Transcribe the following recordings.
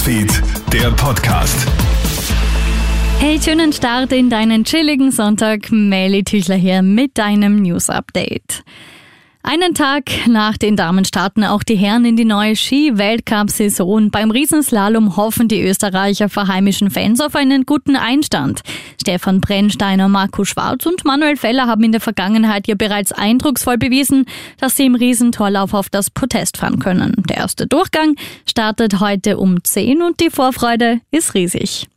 Newsfeed, der Podcast. Hey, schönen Start in deinen chilligen Sonntag. Melly Tüchler hier mit deinem News Update. Einen Tag nach den Damen starten auch die Herren in die neue Ski-Weltcup-Saison. Beim Riesenslalom hoffen die Österreicher vor heimischen Fans auf einen guten Einstand. Stefan Brennsteiner, Marco Schwarz und Manuel Feller haben in der Vergangenheit ja bereits eindrucksvoll bewiesen, dass sie im Riesentorlauf auf das Podest fahren können. Der erste Durchgang startet heute um 10 und die Vorfreude ist riesig.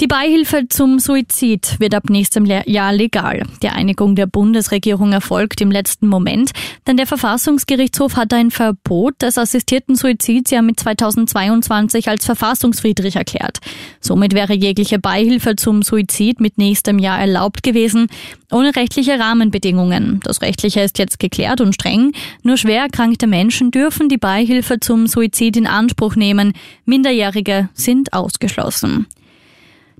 Die Beihilfe zum Suizid wird ab nächstem Jahr legal. Die Einigung der Bundesregierung erfolgt im letzten Moment, denn der Verfassungsgerichtshof hat ein Verbot des assistierten Suizids ja mit 2022 als verfassungswidrig erklärt. Somit wäre jegliche Beihilfe zum Suizid mit nächstem Jahr erlaubt gewesen, ohne rechtliche Rahmenbedingungen. Das Rechtliche ist jetzt geklärt und streng. Nur schwer erkrankte Menschen dürfen die Beihilfe zum Suizid in Anspruch nehmen. Minderjährige sind ausgeschlossen.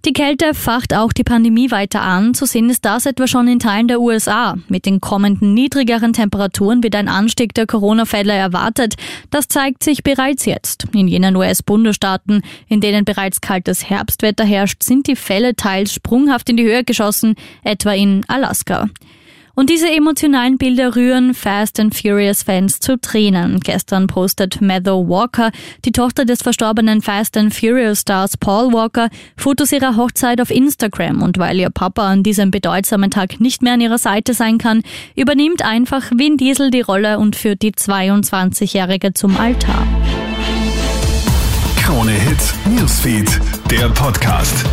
Die Kälte facht auch die Pandemie weiter an. Zu sehen ist das etwa schon in Teilen der USA. Mit den kommenden niedrigeren Temperaturen wird ein Anstieg der Corona-Fälle erwartet. Das zeigt sich bereits jetzt. In jenen US-Bundesstaaten, in denen bereits kaltes Herbstwetter herrscht, sind die Fälle teils sprunghaft in die Höhe geschossen, etwa in Alaska. Und diese emotionalen Bilder rühren Fast and Furious Fans zu Tränen. Gestern postet Meadow Walker, die Tochter des verstorbenen Fast and Furious Stars Paul Walker, Fotos ihrer Hochzeit auf Instagram. Und weil ihr Papa an diesem bedeutsamen Tag nicht mehr an ihrer Seite sein kann, übernimmt einfach Vin Diesel die Rolle und führt die 22-Jährige zum Altar. Krone Hits, Newsfeed, der Podcast.